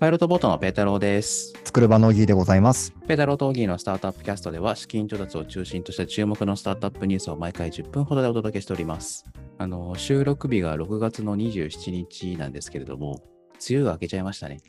パイロットボートのペータローです。作る場のギーでございます。ペータローとオギーのスタートアップキャストでは、資金調達を中心とした注目のスタートアップニュースを毎回10分ほどでお届けしております。あの、収録日が6月の27日なんですけれども、梅雨が明けちゃいましたね。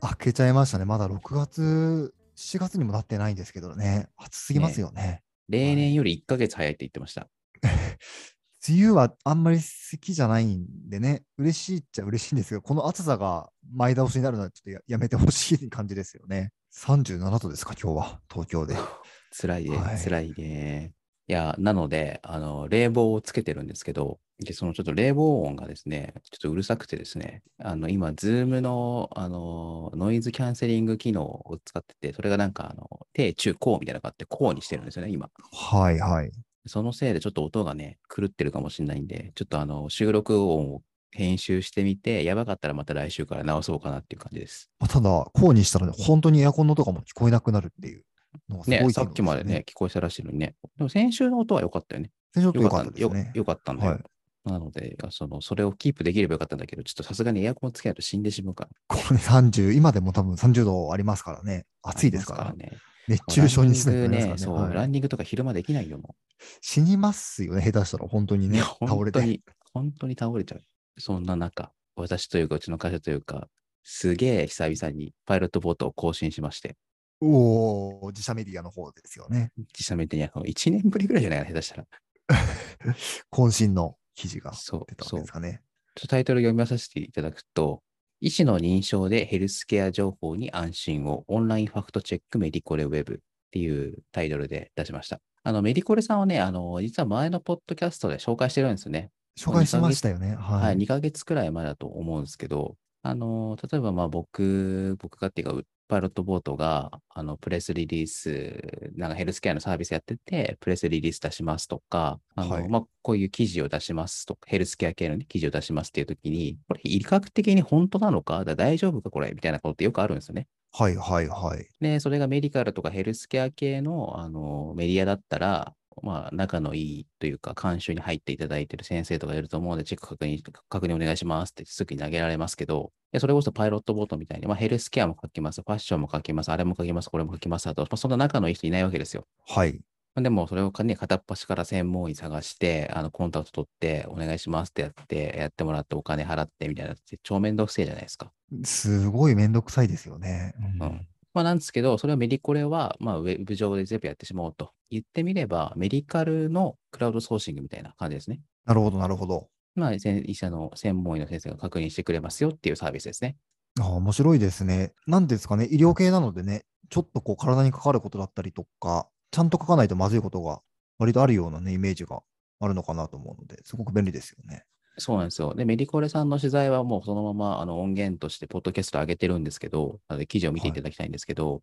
開けちゃいましたね。まだ6月、7月にもなってないんですけどね。暑すぎますよね。例年より1ヶ月早いって言ってました。梅雨はあんまり好きじゃないんでね、嬉しいっちゃ嬉しいんですけど、この暑さが前倒しになるのはちょっとややめてほしい感じですよね。37度ですか、今日は、東京で。辛いね、はい辛いね。いや、なので、あの、冷房をつけてるんですけど、で、そのちょっと冷房音がですね、ちょっとうるさくてですね、あの、今、ズームの、あの、ノイズキャンセリング機能を使ってて、それがなんか、あの、低、中、高みたいなのがあって、高にしてるんですよね、今。はいはい。そのせいでちょっと音がね、狂ってるかもしれないんで、ちょっとあの、収録音を編集してみて、やばかったらまた来週から直そうかなっていう感じです。まあただ、こうにしたらね、本当にエアコンの音がもう聞こえなくなるっていうのがすごいね、機能さっきまでね、。聞こえたらしいのにね。でも先週の音は良かったよね。先週と良かったよかったよですね。よかったんだよ。はいなので、その、それをキープできればよかったんだけど、ちょっとさすがにエアコンつけないと死んでしまうから。これ30、今でも多分30度ありますからね。暑いですからありますね。熱中症にすからね。そう、はいランニングとか昼間できないよ、も死にますよね、下手したら本当にう。ね、倒れて。本当に、本当に倒れちゃう。そんな中、私というか、うちの会社というか、すげえ久々にパイロットボートを更新しまして、おお、自社メディアの方ですよね。自社メディアの1年ぶりぐらいじゃない？かな、下手したら。渾身の記事がそう出たわそうけですかね。ちょっとタイトル読みさせていただくと、医師の認証でヘルスケア情報に安心をオンラインファクトチェックメディコレウェブっていうタイトルで出しました。あの、メディコレさんはね、あの、実は前のポッドキャストで紹介してるんですよね。紹介しましたよね。はい、はい。2ヶ月くらい前だと思うんですけど、あの、例えばまあ僕、僕がっていうか、パイロットボートが、あの、プレスリリース、なんかヘルスケアのサービスやってて、プレスリリース出しますとか、あの、はいまあ、こういう記事を出しますとか、ヘルスケア系の、ね、記事を出しますっていう時に、これ、医学的に本当なのか？だ大丈夫かこれ？みたいなことってよくあるんですよね。はいはいはい。で、それがメディカルとかヘルスケア系の、あの、メディアだったら、まあ、仲のいいというか、監修に入っていただいている先生とかいると思うので、チェック確認、確認お願いしますってすぐに投げられますけど、いやそれこそパイロットボートみたいに、まあ、ヘルスケアも書きます、ファッションも書きます、あれも書きます、これも書きます、あと、まあ、そんな仲のいい人いないわけですよ。はい。でも、それをね、片っ端から専門医探して、あの、コンタクト取って、お願いしますってやって、やってもらって、お金払ってみたいなって、超面倒くせえじゃないですか。すごいめんどくさいですよね。うんうんまあ、なんですけど、それはメディコレは、まあ、ウェブ上で全部やってしまおうと言ってみれば、メディカルのクラウドソーシングみたいな感じですね。なるほどなるほど。まあ、せ医者の専門医の先生が確認してくれますよっていうサービスですね。ああ面白いですね。なんですかね、医療系なのでね、ちょっとこう体にかかることだったりとか、ちゃんと書かないとまずいことが割とあるようなね、イメージがあるのかなと思うので、すごく便利ですよね。そうなんですよ。で、メディコレさんの取材はもうそのままあの音源として、ポッドキャスト上げてるんですけど、なので記事を見ていただきたいんですけど、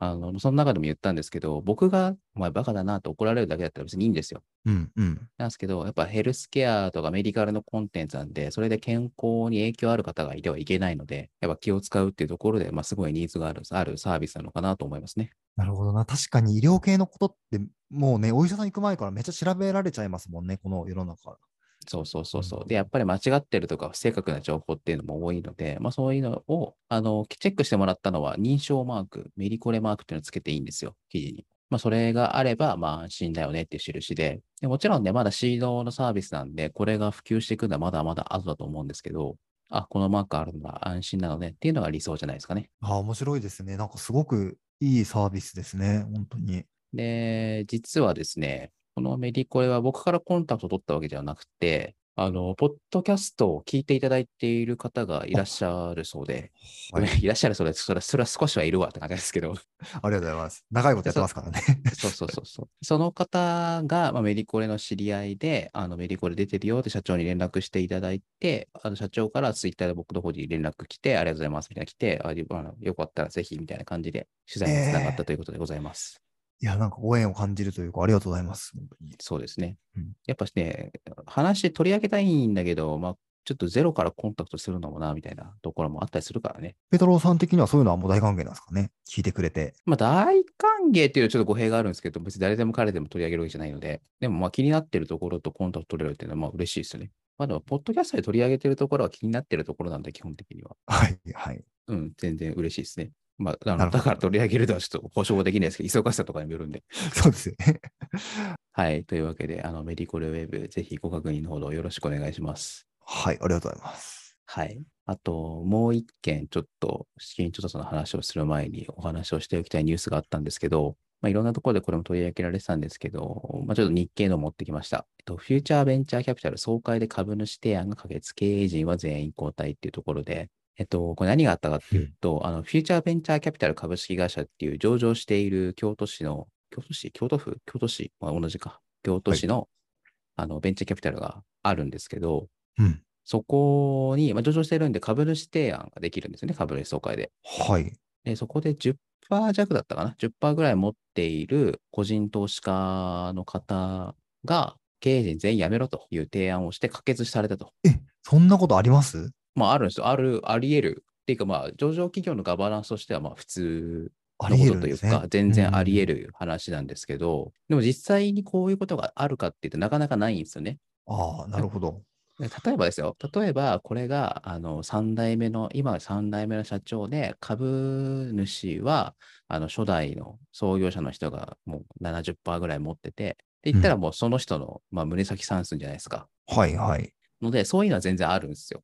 あの、その中でも言ったんですけど、僕が、お前バカだなと怒られるだけだったら別にいいんですよ。うんうん。なんですけど、やっぱヘルスケアとかメディカルのコンテンツなんで、それで健康に影響ある方がいてはいけないので、やっぱ気を使うっていうところで、まあ、すごいニーズがあるあるサービスなのかなと思いますね。なるほどな。確かに医療系のことって、もうね、お医者さん行く前からめっちゃ調べられちゃいますもんね、この世の中。そうそうそうそうう。んで、やっぱり間違ってるとか不正確な情報っていうのも多いので、まあそういうのを、あの、チェックしてもらったのは認証マーク、メディコレマークっていうのをつけていいんですよ、記事に。まあそれがあれば、まあ安心だよねっていう印で。でもちろんね、まだシードのサービスなんで、これが普及していくのはまだまだ後だと思うんですけど、あ、このマークあるのは安心なのねっていうのが理想じゃないですかね。ああ、面白いですね。なんかすごくいいサービスですね、本当に。で、実はですね、このメディコレは僕からコンタクトを取ったわけではなくて、あの、ポッドキャストを聞いていただいている方がいらっしゃるそうで、ごはい いらっしゃるそうです。それは、それは少しはいるわって感じですけど、ありがとうございます。長いことやってますからね。そうそうそうそう。その方が、まあ、メディコレの知り合いで、あの、メディコレ出てるよって社長に連絡していただいて、あの、社長からツイッターで僕の方に連絡来て、ありがとうございますみたいな来て、あよかったらぜひみたいな感じで取材につながったということでございます。いや、なんかご縁を感じるというか、ありがとうございます。本当に。そうですね。うんやっぱね、話取り上げたいんだけど、まあ、ちょっとゼロからコンタクトするのもな、みたいなところもあったりするからね。ペトロさん的にはそういうのはもう大歓迎なんですかね？聞いてくれて。まあ、大歓迎っていうのはちょっと語弊があるんですけど、別に誰でも彼でも取り上げるわけじゃないので、でもまあ気になってるところとコンタクト取れるっていうのはまあ嬉しいですよね。まあでも、ポッドキャストで取り上げてるところは気になってるところなんで、基本的には。はい、はい。うん、全然嬉しいですね。まあ、あだから取り上げるとはちょっと保証はできないですけど、忙しさとかにもよるんで。そうですよね。はい。というわけで、あの、メディコルウェブ、ぜひご確認のほどよろしくお願いします。はい、ありがとうございます。はい。あと、もう一件、ちょっと、資金調達の話をする前にお話をしておきたいニュースがあったんですけど、まあ、いろんなところでこれも取り上げられてたんですけど、まあ、ちょっと日経の持ってきました。えっと、フューチャーベンチャーキャピタル総会で株主提案が可決、経営陣は全員交代っていうところで、えっと、これ何があったかっていうと、あの、フューチャーベンチャーキャピタル株式会社っていう上場している京都市の、京都市？京都府？京都市？まあ、同じか。京都市の、あの、ベンチャーキャピタルがあるんですけど、うん。そこに、まあ、上場してるんで株主提案ができるんですよね、株主総会で。はい。で、そこで10%弱だったかな ?10% ぐらい持っている個人投資家の方が、経営陣全員辞めろという提案をして可決されたと。え、そんなことあります？まあ、あるんですよ。ある、あり得る。っていうか、まあ、上場企業のガバナンスとしては、まあ、普通あのことというか、。全然あり得る。る話なんですけど、でも実際にこういうことがあるかっていうとなかなかないんですよね。ああ、なるほど。で例えばですよ、例えばこれがあの3代目の、今3代目の社長で、株主はあの初代の創業者の人がもう70%ぐらい持ってて、って言ったらもうその人の、まあ、胸先算数じゃないですか。はい、はい。ので、そういうのは全然あるんですよ。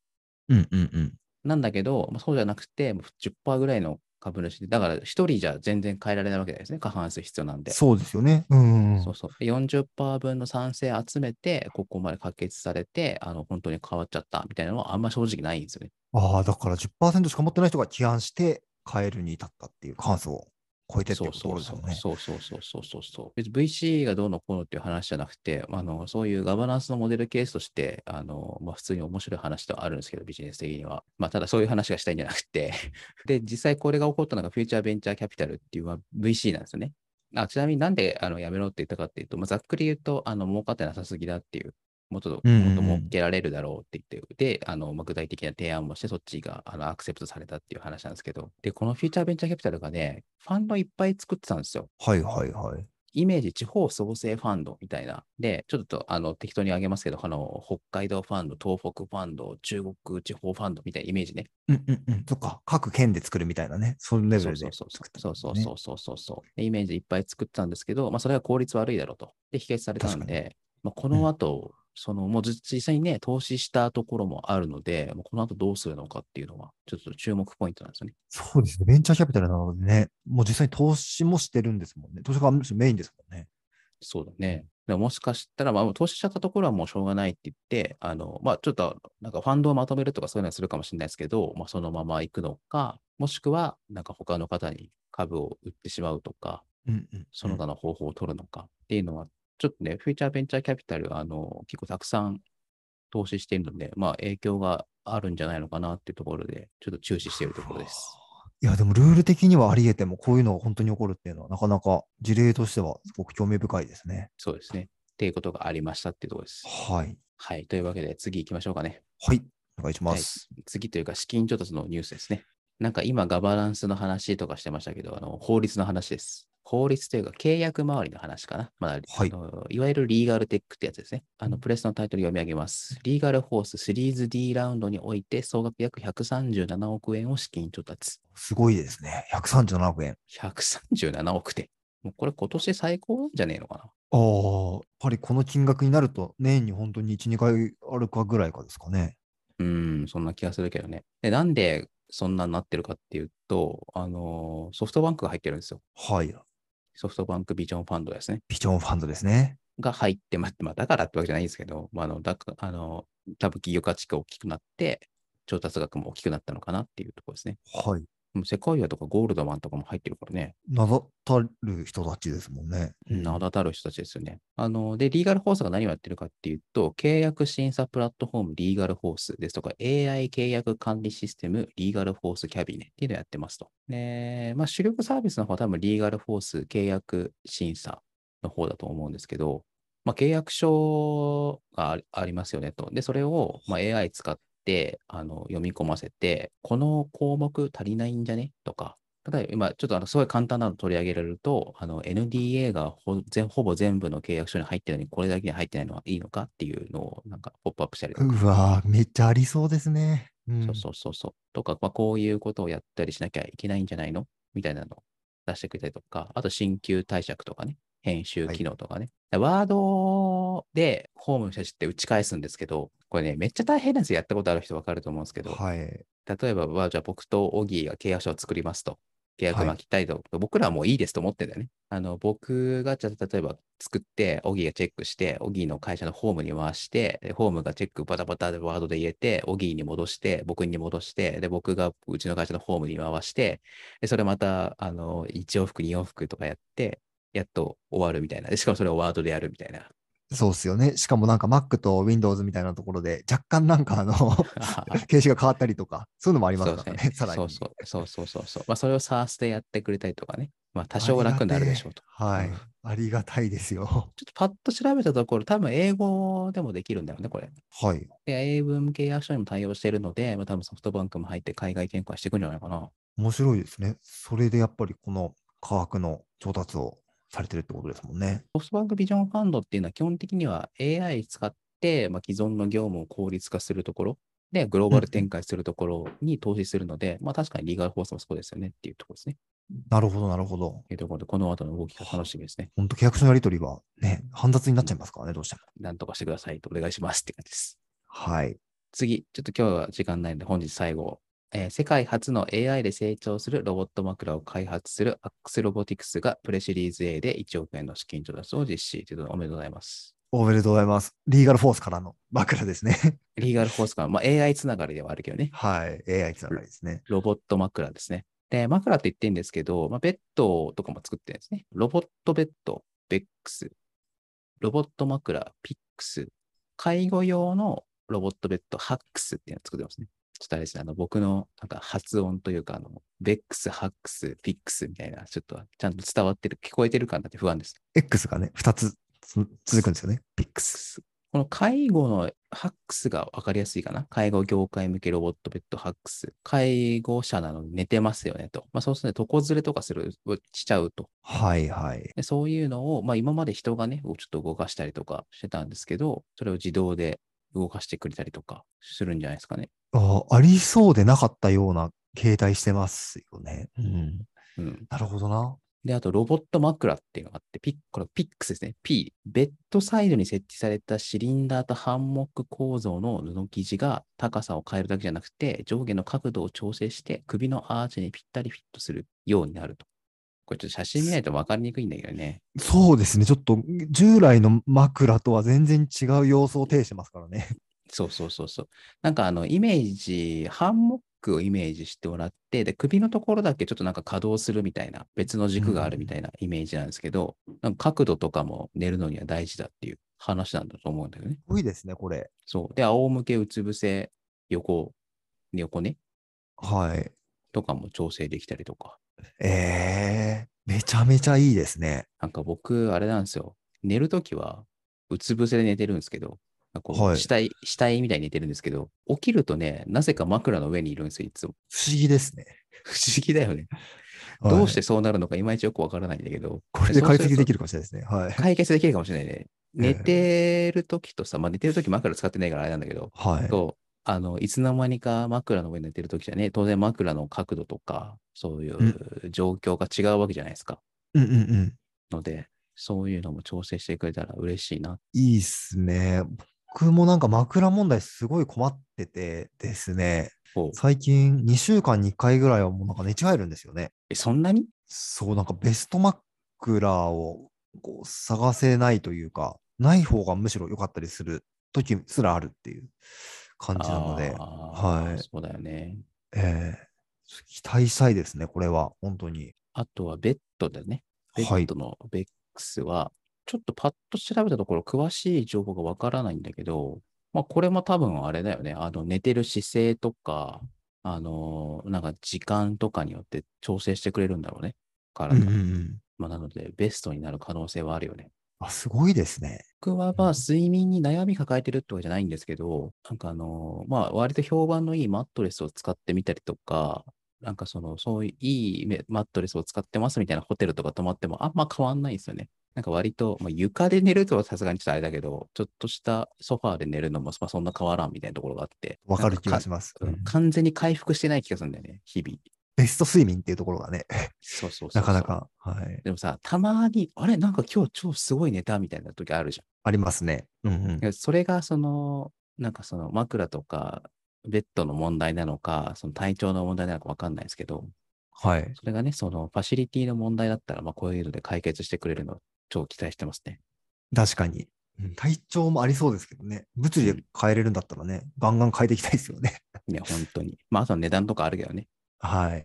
うん、うん、うん。なんだけど、まあ、そうじゃなくて、もう10%ぐらいの株主で、だから1人じゃ全然変えられないわけですね、過半数必要なんで。そうですよね。うん、うんうん。そうそう。で40%分の賛成集めて、ここまで可決されて、あの本当に変わっちゃったみたいなのはあんま正直ないんですよね。ああ、だから10%しか持ってない人が起案して変えるに至ったっていう、過半数を超えてってころですよね。そうそうそうそうそうそう。別に VC がどうのこうのっていう話じゃなくて、あのそういうガバナンスのモデルケースとして、あのまあ、普通に面白い話ではあるんですけど、ビジネス的には。まあ、ただそういう話がしたいんじゃなくて、で、実際これが起こったのがフューチャーベンチャーキャピタルっていうまあ VC なんですよね。あちなみになんであのやめろって言ったかっていうと、まあ、ざっくり言うと、あの儲かってなさすぎだっていう、もっともっとうんうんうん儲けられるだろうって言って、で、あのまあ、具体的な提案もして、そっちがあのアクセプトされたっていう話なんですけど、で、このフューチャーベンチャーキャピタルがね、ファンドいっぱい作ってたんですよ。はい、はい、はい。イメージ地方創生ファンドみたいな。で、ちょっとあの適当に挙げますけど、あの北海道ファンド、東北ファンド、中国地方ファンドみたいなイメージね。うん、うん、うん。そっか。各県で作るみたいなね。そのレベルでそうそうそうそうそうねそうそうそうそうでイメージいっぱい作ってたんですけど、まあ、それは効率悪いだろうと。で、否決されたん確で、まあ、この後、そのもう実実際にね、投資したところもあるので、もうこの後どうするのかっていうのは、ちょっと注目ポイントなんですよね。そうですね。ベンチャーキャピタルなのでね、もう実際に投資もしてるんですもんね。投資がメインですもんね。そうだね。でももしかしたら、まあ、投資しちゃったところはもうしょうがないって言って、あの、まあ、ちょっと、なんかファンドをまとめるとかそういうのはするかもしれないですけど、まあ、そのまま行くのか、もしくは、なんか他の方に株を売ってしまうとか、うん、うん。その他の方法を取るのかっていうのは、ちょっとね、フューチャーベンチャーキャピタル、あの、結構たくさん投資しているので、まあ、影響があるんじゃないのかなっていうところで、ちょっと注視しているところです。いや、でもルール的にはあり得ても、こういうのが本当に起こるっていうのは、なかなか事例としてはすごく興味深いですね。そうですね。っていうことがありましたっていうところです。はい。はい。というわけで、次行きましょうかね。はい。お願いします。次というか、資金調達のニュースですね。なんか今、ガバナンスの話とかしてましたけど、あの法律の話です。法律というか、契約周りの話かな。まあはいあのいわゆるリーガルテックってやつですね。あのプレスのタイトル読み上げます。リーガルフォースシリーズ D ラウンドにおいて総額約137億円を資金調達。すごいですね。137億円。137億って。もうこれ今年最高なんじゃねえのかな。ああ、やっぱりこの金額になると、年に本当に1、2回あるかぐらいかですかね。うーん、そんな気がするけどね。で、なんでそんなになってるかっていうと、あのソフトバンクが入ってるんですよ。はい。ソフトバンクビジョンファンドですね。ビジョンファンドですね。が入って、まあ、まあ、だからってわけじゃないんですけど、まあ、あの、だかあの、多分企業価値が大きくなって、調達額も大きくなったのかなっていうところですね。はい。もうセコイアとかゴールドマンとかも入ってるからね。名だたる人たちですもんね。名だたる人たちですよね。あの、で、リーガルフォースが何をやってるかっていうと、契約審査プラットフォームリーガルフォースですとか、AI 契約管理システムリーガルフォースキャビネっていうのをやってますと。で、まあ、主力サービスの方は多分リーガルフォース契約審査の方だと思うんですけど、まあ、契約書がありありますよねと。で、それを、まあ、AI 使ってあの読み込ませて、この項目足りないんじゃね？とか、例えば今、ちょっとあのすごい簡単なの取り上げられると、あの NDA がほ全ほぼ全部の契約書に入ってるのに、これだけに入ってないのはいいのか？っていうのをなんかポップアップしたりとか。うわーめっちゃありそうですね。うん。そうそうそうそう。とか、まあ、こういうことをやったりしなきゃいけないんじゃないの？みたいなのを出してくれたりとか、あと新旧解釈とかね、編集機能とかね。ワードでホームの写真って打ち返すんですけど、これね、めっちゃ大変なんですよ。やったことある人わかると思うんですけど、はい。例えば、まあじゃあ僕とオギーが契約書を作りますと。契約巻きたいと、僕らはもういいですと思ってんだよね。あの、僕がじゃあ例えば作って、オギーがチェックして、オギーの会社のホームに回して、でホームがチェックバタバタでワードで入れて、オギーに戻して、僕に戻して、で、僕がうちの会社のホームに回して、で、それまた、あの、1往復、2往復とかやって、やっと終わるみたいな。でしかもそれをワードでやるみたいな。そうっすよね。しかもなんか Mac と Windows みたいなところで若干なんかあの 形式が変わったりとか、そういうのもありますからね、さらに。そうそうそうそうそう。まあ、それを SARS でやってくれたりとかね。まあ、多少は楽になるでしょうと。はいうん。ありがたいですよ。ちょっとパッと調べたところ、多分英語でもできるんだよね、これ。はい。で、英文契約書にも対応しているので、まあ、多分ソフトバンクも入って海外展開していくんじゃないかな。面白いですね。それでやっぱりこの価格の調達をされてるってことですもんね。ソフトバンクビジョンファンドっていうのは基本的には AI 使って、まあ、既存の業務を効率化するところで、グローバル展開するところに投資するので、まあ確かにリーガルフォースもそうですよねっていうところですね。なるほど、なるほど。というところで、この後の動きが楽しみですね。本当契約書のやり取りはね、煩雑になっちゃいますからね、どうしても。なんとかしてくださいとお願いしますって感じです。はい。次、ちょっと今日は時間ないので、本日最後。えー世界初の AI で成長するロボット枕を開発するアックスロボティクスがプレシリーズ A で1億円の資金調達を実施ということでおめでとうございます。おめでとうございます。リーガルフォースからの枕ですね。リーガルフォースが、まあ、AI つながりではあるけどね、はい。AI つながりですね。ロボット枕ですね。で、枕って言ってるんですけど、まあ、ベッドとかも作ってるんですね。ロボットベッド、ベックス、ロボット枕、ピックス、介護用のロボットベッド、ハックスっていうのを作ってますね。ちょっとあれですね、あの僕のなんか発音というか、あの、ベックス、ハックス、ピックスみたいな、ちょっとちゃんと伝わってる、聞こえてるかなって不安です。X がね、2つつ続くんですよね。ピックス。この介護のハックスが分かりやすいかな？介護業界向けロボットベッドハックス。介護者なのに寝てますよねと。まあそうすると床ずれとかする、しちゃうと。はいはい。でそういうのを、まあ今まで人がね、ちょっと動かしたりとかしてたんですけど、それを自動で動かしてくれたりとかするんじゃないですかね。あありそうでなかったような形態してますよね。うん。うん。なるほどな。で、あとロボット枕っていうのがあって、ピッ、これピックスですね。P。ベッドサイドに設置されたシリンダーとハンモック構造の布生地が高さを変えるだけじゃなくて、上下の角度を調整して首のアーチにぴったりフィットするようになると。これちょっと写真見ないと分かりにくいんだけどね。そうですね。ちょっと従来の枕とは全然違う様相を呈してますからね。そうそうそうそう。なんかあの、イメージ、ハンモックをイメージしてもらって、で、首のところだけちょっとなんか稼働するみたいな、別の軸があるみたいなイメージなんですけど、なんか角度とかも寝るのには大事だっていう話なんだと思うんだよね。すごいですね、これ。そう。で、仰向け、うつ伏せ、横、横ね、はい。とかも調整できたりとか。ええめちゃめちゃいいですね。なんか僕、あれなんですよ。寝るときは、うつ伏せで寝てるんですけど、こうはい死体、死体みたいに寝てるんですけど、起きるとね、なぜか枕の上にいるんですよ、いつも。不思議ですね。不思議だよね。はいどうしてそうなるのかいまいちよくわからないんだけど、これで解析できる。るかもしれないですね。はい。解決できるかもしれないね。ええ寝てるときとさ、まあ寝てるとき枕使ってないからあれなんだけど、はい。と、あの、いつの間にか枕の上に寝てるときじゃね、当然枕の角度とか、そういう状況が違うわけじゃないですか。うんうんうん。ので、そういうのも調整してくれたら嬉しいな。いいっすね。僕もなんか枕問題すごい困っててですね。最近2週間に1回ぐらいはもうなんか寝違えるんですよね。え、そんなに？そう、なんかベスト枕をこう探せないというか、ない方がむしろ良かったりする時すらあるっていう感じなので、はいそうだよね。えー期待したいですね、これは、本当に。あとはベッドでね。ベはいッドのベックスは、ちょっとパッと調べたところ、詳しい情報がわからないんだけど、まあ、これも多分あれだよね。あの、寝てる姿勢とか、あのーなんか時間とかによって調整してくれるんだろうね。体。うんうんうん。まあ、なので、ベストになる可能性はあるよね。あ、すごいですね。僕はまあ睡眠に悩み抱えてるってわけじゃないんですけど、なんかあのーまあ割と評判のいいマットレスを使ってみたりとか、なんかその、そういういいメマットレスを使ってますみたいなホテルとか泊まってもあんま変わんないんですよね。なんか割と、まあ、床で寝るとはさすがにちょっとあれだけど、ちょっとしたソファーで寝るのも、まあ、そんな変わらんみたいなところがあって。わかる気がまします。完全に回復してない気がするんだよね、日々。ベスト睡眠っていうところがね、そうそうなかな。か、はい、でもさ、たまに、あれなんか今日超すごい寝たみたいな時あるじありますね。うんうんそれがその、なんかその枕とか、ベッドの問題なのか、その体調の問題なのかわかんないですけど、はい。それがね、そのファシリティの問題だったら、まあこういうので解決してくれるの超期待してますね。確かに。うん体調もありそうですけどね。物理で変えれるんだったらね、ガンガン変えていきたいですよね。いや、本当に。まあ、あとは値段とかあるけどね。はい。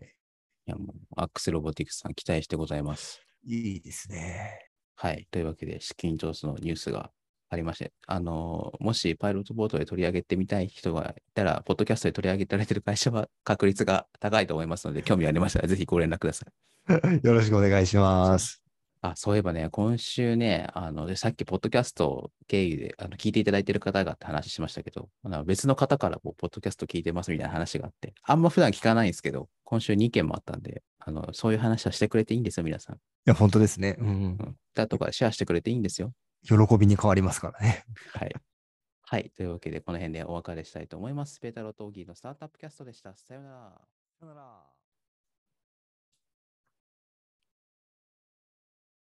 いや、もう、アックスロボティクスさん期待してございます。いいですね。はい。というわけで、資金調査のニュースがありまして、あのーもしパイロットボートで取り上げてみたい人がいたら、ポッドキャストで取り上げられてる会社は確率が高いと思いますので、興味ありましたら、ぜひご連絡ください。よろしくお願いします。あ、そういえばね、今週ね、あの、でさっき、ポッドキャスト経由であの聞いていただいている方がって話しましたけど、あの別の方からも、ポッドキャスト聞いてますみたいな話があって、あんま普段聞かないんですけど、今週2件もあったんで、あの、そういう話はしてくれていいんですよ、皆さん。いや、本当ですね。うんうん。だとか、シェアしてくれていいんですよ。喜びに変わりますからね。はい。はい。というわけで、この辺でお別れしたいと思います。ペータロー・トーギーのスタートアップキャストでした。さようなら。さよなら。